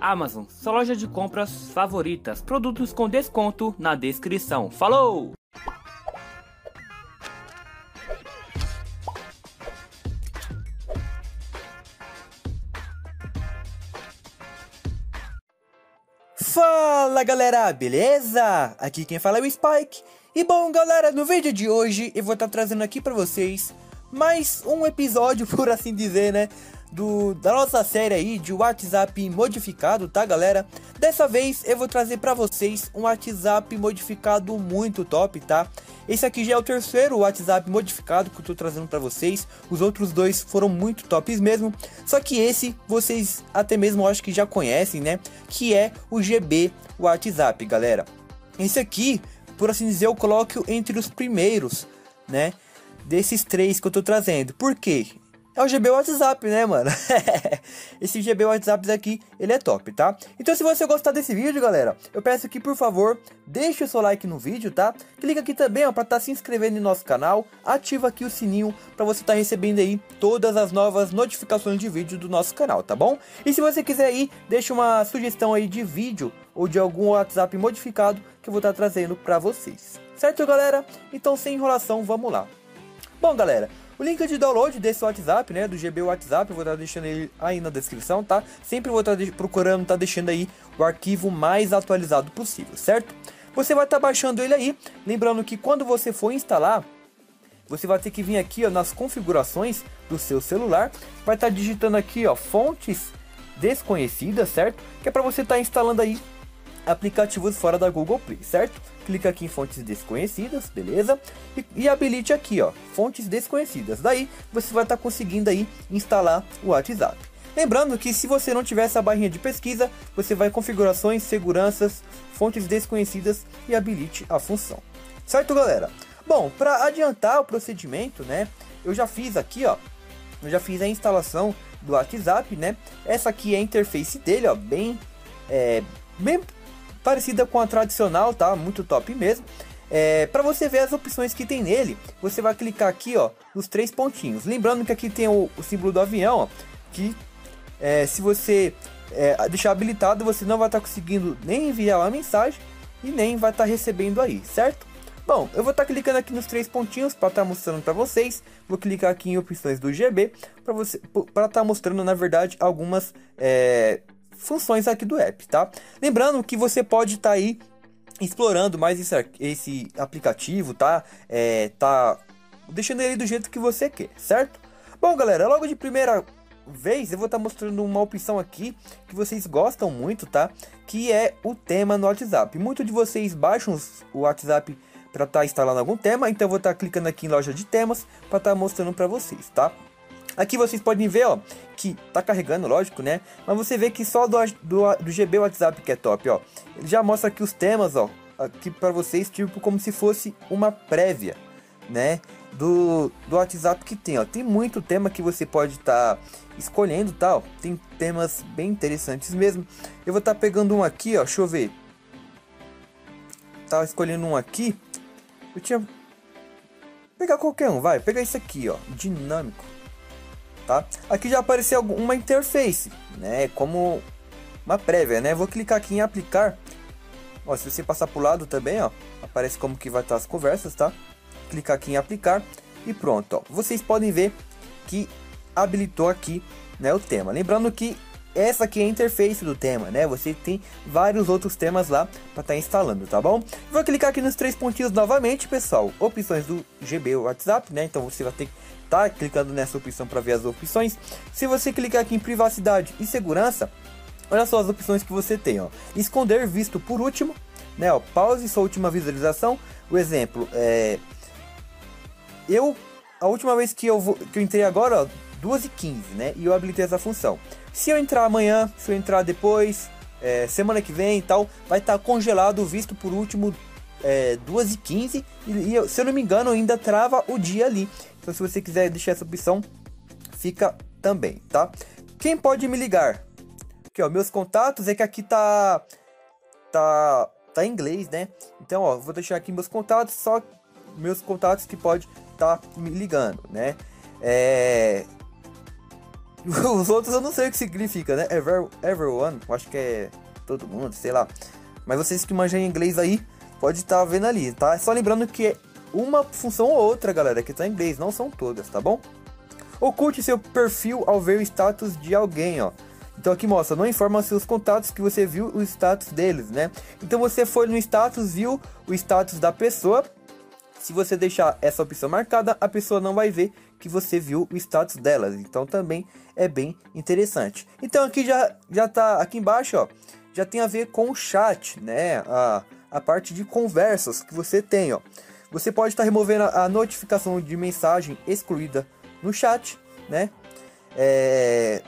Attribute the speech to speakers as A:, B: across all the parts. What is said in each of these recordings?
A: Amazon, sua loja de compras favoritas. Produtos com desconto na descrição. Falou!
B: Fala galera, beleza? Aqui quem fala é o Spike. E bom galera, no vídeo de hoje eu vou estar trazendo aqui pra vocês mais um episódio, por assim dizer, né? Do, da nossa série aí de WhatsApp modificado, tá galera? Dessa vez eu vou trazer pra vocês um WhatsApp modificado muito top, tá? Esse aqui já é o terceiro WhatsApp modificado que eu tô trazendo pra vocês. Os outros dois foram muito tops mesmo. Só que esse vocês até mesmo acho que já conhecem, né? Que é o GB WhatsApp, galera. Esse aqui, por assim dizer, eu coloco entre os primeiros, né? desses três que eu tô trazendo. Por quê? É o GB WhatsApp, né, mano? Esse GB WhatsApp aqui, ele é top, tá? Então se você gostar desse vídeo, galera, eu peço que, por favor, deixe o seu like no vídeo, tá? Clica aqui também, ó, pra estar tá se inscrevendo no nosso canal. Ativa aqui o sininho pra você estar tá recebendo aí todas as novas notificações de vídeo do nosso canal, tá bom? E se você quiser aí, deixa uma sugestão aí de vídeo ou de algum WhatsApp modificado que eu vou estar tá trazendo pra vocês. Certo, galera? Então, sem enrolação, vamos lá. Bom, galera, o link de download desse WhatsApp, né, do GB WhatsApp, eu vou estar deixando ele aí na descrição, tá? Sempre vou estar procurando, tá deixando aí o arquivo mais atualizado possível, certo? Você vai estar baixando ele aí, lembrando que quando você for instalar, você vai ter que vir aqui, ó, nas configurações do seu celular, vai estar digitando aqui, ó, fontes desconhecidas, certo? Que é para você estar instalando aí aplicativos fora da Google Play, certo? Clica aqui em fontes desconhecidas, beleza? E, e habilite aqui, ó, fontes desconhecidas. Daí você vai estar tá conseguindo aí instalar o WhatsApp. Lembrando que se você não tiver essa barrinha de pesquisa, você vai em configurações, seguranças, fontes desconhecidas e habilite a função. Certo, galera? Bom, para adiantar o procedimento, né? Eu já fiz aqui, ó, eu já fiz a instalação do WhatsApp, né? Essa aqui é a interface dele, ó, bem, é, bem parecida com a tradicional, tá? Muito top mesmo. É, para você ver as opções que tem nele, você vai clicar aqui, ó, nos três pontinhos. Lembrando que aqui tem o, o símbolo do avião, ó, que é, se você é, deixar habilitado, você não vai estar tá conseguindo nem enviar uma mensagem e nem vai estar tá recebendo aí, certo? Bom, eu vou estar tá clicando aqui nos três pontinhos para estar tá mostrando para vocês. Vou clicar aqui em opções do GB para você para estar tá mostrando, na verdade, algumas é, funções aqui do app, tá? Lembrando que você pode estar tá aí explorando mais esse, esse aplicativo, tá? É, tá deixando ele do jeito que você quer, certo? Bom, galera, logo de primeira vez eu vou estar tá mostrando uma opção aqui que vocês gostam muito, tá? Que é o tema no WhatsApp. Muitos de vocês baixam o WhatsApp para estar tá instalando algum tema, então eu vou estar tá clicando aqui em loja de temas para estar tá mostrando para vocês, tá? Aqui vocês podem ver, ó, que tá carregando, lógico, né? Mas você vê que só do, do, do GB WhatsApp que é top, ó. Ele já mostra aqui os temas, ó, aqui para vocês, tipo como se fosse uma prévia, né? Do, do WhatsApp que tem, ó. Tem muito tema que você pode estar tá escolhendo, tal. Tá, tem temas bem interessantes mesmo. Eu vou estar tá pegando um aqui, ó. Deixa eu ver. Tava escolhendo um aqui. Eu tinha pegar qualquer um, vai. Pegar esse aqui, ó. Dinâmico tá? Aqui já apareceu uma interface, né? Como uma prévia, né? Vou clicar aqui em aplicar. Ó, se você passar para o lado também, ó, aparece como que vai estar as conversas, tá? Clicar aqui em aplicar e pronto, ó. Vocês podem ver que habilitou aqui, né, o tema. Lembrando que essa aqui é a interface do tema, né? Você tem vários outros temas lá para estar tá instalando, tá bom? Vou clicar aqui nos três pontinhos novamente, pessoal. Opções do GB WhatsApp, né? Então você vai ter que estar tá clicando nessa opção para ver as opções. Se você clicar aqui em privacidade e segurança, olha só as opções que você tem, ó. Esconder visto por último, né? Ó, pause sua última visualização. O exemplo é eu a última vez que eu vou, que eu entrei agora, ó, 2h15, né? E eu habilitei essa função. Se eu entrar amanhã, se eu entrar depois, é, semana que vem e tal, vai estar tá congelado visto por último é, 2h15 e, e se eu não me engano ainda trava o dia ali. Então se você quiser deixar essa opção, fica também, tá? Quem pode me ligar? Aqui, ó, meus contatos é que aqui tá tá tá em inglês, né? Então, ó, vou deixar aqui meus contatos, só meus contatos que pode tá me ligando, né? É, Os outros eu não sei o que significa, né? Ever, everyone, eu acho que é todo mundo, sei lá. Mas vocês que manjam inglês aí, pode estar tá vendo ali, tá? Só lembrando que é uma função ou outra, galera, que tá em inglês, não são todas, tá bom? Oculte seu perfil ao ver o status de alguém, ó. Então aqui mostra, não informa seus contatos que você viu o status deles, né? Então você foi no status, viu o status da pessoa. Se você deixar essa opção marcada, a pessoa não vai ver que você viu o status delas. Então também é bem interessante. Então aqui já já tá aqui embaixo, ó, já tem a ver com o chat, né? A, a parte de conversas que você tem, ó. Você pode estar removendo a, a notificação de mensagem excluída no chat, né? É...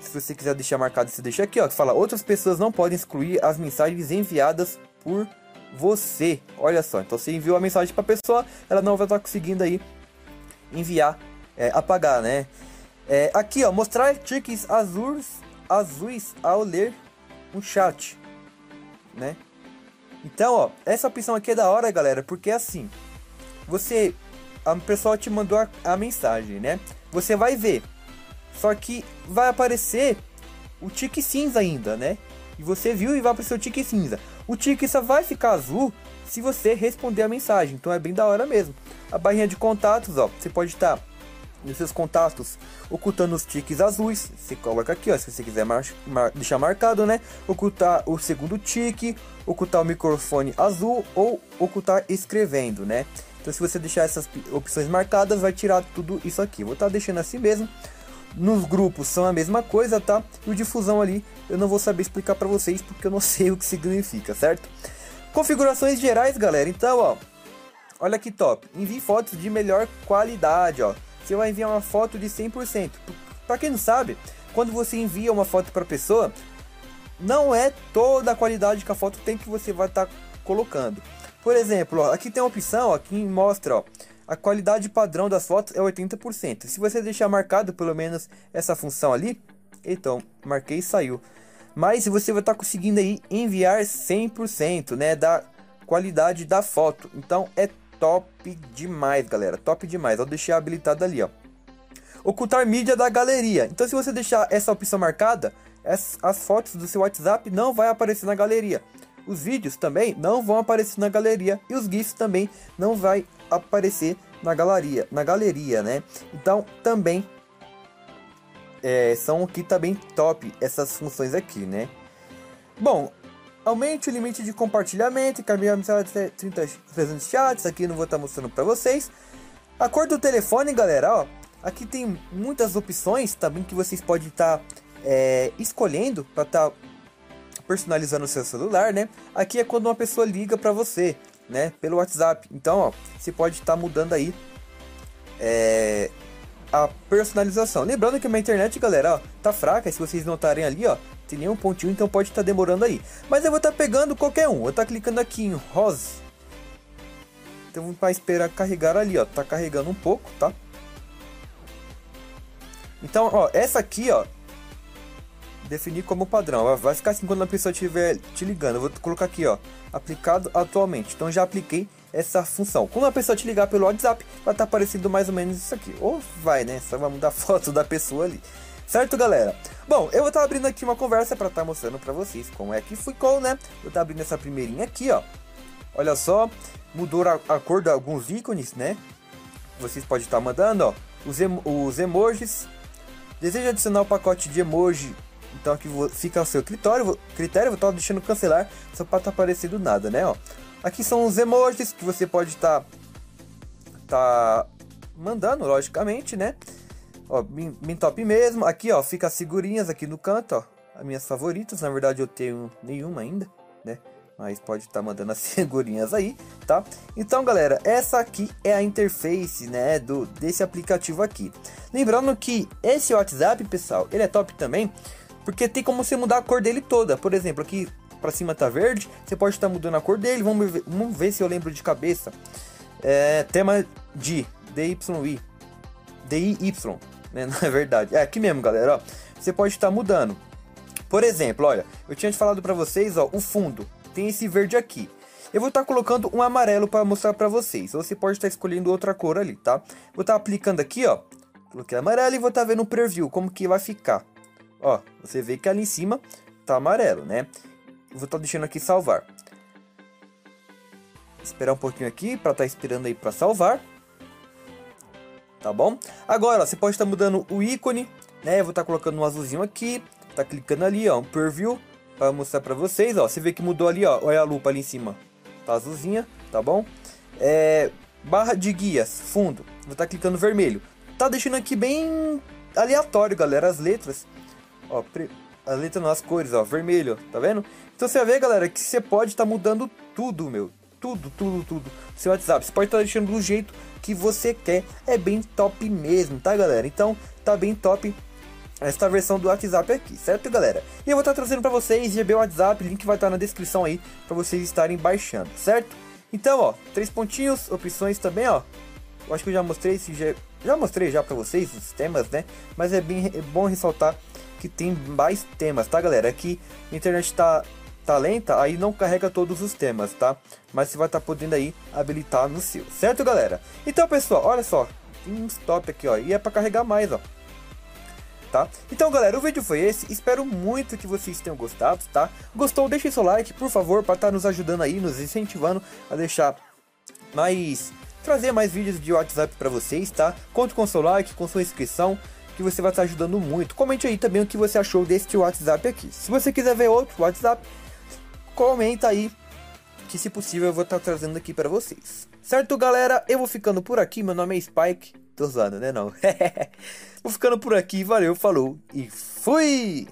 B: Se você quiser deixar marcado, você deixa aqui, ó, que fala outras pessoas não podem excluir as mensagens enviadas por você. Olha só, então você enviou a mensagem para a pessoa, ela não vai estar conseguindo aí enviar, é, apagar, né? É, aqui, ó, mostrar tiques azuis, azuis ao ler um chat, né? Então, ó, essa opção aqui é da hora, galera, porque é assim, você a pessoa te mandou a, a mensagem, né? Você vai ver. Só que vai aparecer o tique cinza ainda, né? E você viu e vai aparecer o tique cinza. O tique só vai ficar azul se você responder a mensagem. Então é bem da hora mesmo. A barrinha de contatos, ó, você pode estar nos seus contatos ocultando os tiques azuis. Você coloca aqui, ó, se você quiser mar mar deixar marcado, né? Ocultar o segundo tique, ocultar o microfone azul ou ocultar escrevendo, né? Então se você deixar essas opções marcadas, vai tirar tudo isso aqui. Vou estar tá deixando assim mesmo. Nos grupos são a mesma coisa, tá? E o difusão ali eu não vou saber explicar para vocês porque eu não sei o que significa, certo? Configurações gerais, galera. Então, ó, olha que top. Envie fotos de melhor qualidade, ó. Você vai enviar uma foto de 100%. Para quem não sabe, quando você envia uma foto para pessoa, não é toda a qualidade que a foto tem que você vai estar tá colocando. Por exemplo, ó, aqui tem uma opção ó, que mostra ó, a qualidade padrão das fotos é 80%. Se você deixar marcado pelo menos essa função ali, então, marquei e saiu. Mas você vai estar tá conseguindo aí enviar 100% né, da qualidade da foto. Então é top demais, galera. Top demais. Eu deixei habilitado ali, ó. Ocultar mídia da galeria. Então se você deixar essa opção marcada, as, as fotos do seu WhatsApp não vai aparecer na galeria. Os vídeos também não vão aparecer na galeria e os GIFs também não vai aparecer na galeria, na galeria, né? Então também é, são aqui também top essas funções aqui, né? Bom, aumente o limite de compartilhamento, caminhar 30 300 chats, aqui não vou estar mostrando para vocês. A cor do telefone, galera, ó, aqui tem muitas opções também que vocês podem estar é, escolhendo para estar tá personalizando o seu celular, né? Aqui é quando uma pessoa liga para você, né? Pelo WhatsApp. Então, ó, você pode estar tá mudando aí é, a personalização. Lembrando que a minha internet, galera, ó, tá fraca. Se vocês notarem ali, ó, tem nenhum pontinho, então pode estar tá demorando aí. Mas eu vou estar tá pegando qualquer um. Eu tá clicando aqui em Rose. Então, para esperar carregar ali, ó, tá carregando um pouco, tá? Então, ó, essa aqui, ó, definir como padrão. Vai ficar assim quando a pessoa estiver te ligando. Eu vou colocar aqui, ó, aplicado atualmente. Então já apliquei essa função. Quando a pessoa te ligar pelo WhatsApp, vai estar tá mais ou menos isso aqui. Ou vai, né? Só vai mudar a foto da pessoa ali. Certo, galera? Bom, eu vou estar tá abrindo aqui uma conversa para estar tá mostrando para vocês como é que ficou, né? Vou estar tá abrindo essa primeirinha aqui, ó. Olha só, mudou a, a cor de alguns ícones, né? Vocês podem estar tá mandando, ó, os, em, os emojis. Deseja adicionar o pacote de emoji então aqui fica o seu critério, critério vou estar deixando cancelar só para tá aparecendo nada, né? Ó. Aqui são os emojis que você pode estar tá, tá mandando, logicamente, né? Ó, bem, top mesmo. Aqui, ó, fica as figurinhas aqui no canto, ó. As minhas favoritas, na verdade eu tenho nenhuma ainda, né? Mas pode estar tá mandando as figurinhas aí, tá? Então, galera, essa aqui é a interface, né, do desse aplicativo aqui. Lembrando que esse WhatsApp, pessoal, ele é top também, porque tem como você mudar a cor dele toda. Por exemplo, aqui para cima tá verde, você pode estar mudando a cor dele. Vamos ver, vamos ver se eu lembro de cabeça. É, tema de DYI. DIY, né? Não é verdade. É aqui mesmo, galera, ó. Você pode estar mudando. Por exemplo, olha, eu tinha te falado para vocês, ó, o fundo tem esse verde aqui. Eu vou estar colocando um amarelo para mostrar para vocês. Você pode estar escolhendo outra cor ali, tá? Vou estar aplicando aqui, ó, Coloquei amarelo e vou estar tá vendo o preview, como que vai ficar. Ó, você vê que ali em cima tá amarelo, né? Vou estar tá deixando aqui salvar. Esperar um pouquinho aqui para estar tá esperando aí para salvar. Tá bom? Agora, ó, você pode estar tá mudando o ícone, né? Eu vou estar tá colocando um azulzinho aqui, tá clicando ali, ó, um preview para mostrar para vocês, ó. Você vê que mudou ali, ó. Olha a lupa ali em cima. Tá azulzinha, tá bom? É, barra de guias, fundo. Vou estar tá clicando vermelho. Tá deixando aqui bem aleatório, galera, as letras. Ó, a letra nas cores, ó, vermelho, tá vendo? Então você vê, galera, que você pode estar tá mudando tudo, meu. Tudo, tudo, tudo. Seu WhatsApp. Você pode estar tá deixando do jeito que você quer. É bem top mesmo, tá, galera? Então, tá bem top esta versão do WhatsApp aqui, certo, galera? E eu vou estar tá trazendo para vocês GB WhatsApp, link vai estar tá na descrição aí para vocês estarem baixando, certo? Então, ó, três pontinhos, opções também, ó. Eu acho que eu já mostrei esse já, já mostrei já para vocês os temas, né? Mas é bem é bom ressaltar que tem mais temas, tá, galera? Aqui a internet tá tá lenta, aí não carrega todos os temas, tá? Mas você vai estar tá podendo aí habilitar no seu, certo, galera? Então, pessoal, olha só, tem stop aqui, ó, e é para carregar mais, ó tá? Então, galera, o vídeo foi esse. Espero muito que vocês tenham gostado, tá? Gostou? Deixe seu like, por favor, para estar tá nos ajudando aí, nos incentivando a deixar mais... Trazer mais vídeos de WhatsApp para vocês, tá? Conto com seu like, com sua inscrição, que você vai estar ajudando muito. Comente aí também o que você achou deste WhatsApp aqui. Se você quiser ver outro WhatsApp, comenta aí, que se possível eu vou estar trazendo aqui para vocês. Certo, galera? Eu vou ficando por aqui. Meu nome é Spike. Tô zoando, né? Não. Vou ficando por aqui. Valeu, falou e fui!